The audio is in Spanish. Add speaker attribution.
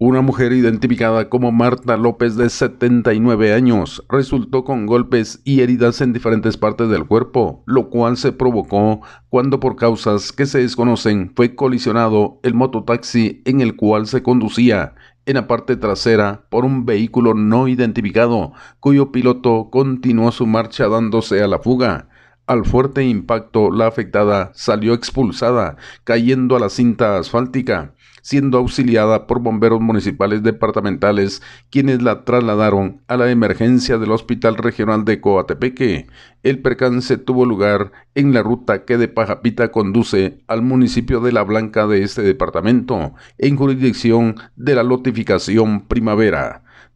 Speaker 1: Una mujer identificada como Marta López de 79 años resultó con golpes y heridas en diferentes partes del cuerpo, lo cual se provocó cuando por causas que se desconocen fue colisionado el mototaxi en el cual se conducía en la parte trasera por un vehículo no identificado, cuyo piloto continuó su marcha dándose a la fuga. Al fuerte impacto, la afectada salió expulsada, cayendo a la cinta asfáltica siendo auxiliada por bomberos municipales departamentales, quienes la trasladaron a la emergencia del Hospital Regional de Coatepeque. El percance tuvo lugar en la ruta que de Pajapita conduce al municipio de La Blanca de este departamento, en jurisdicción de la lotificación Primavera.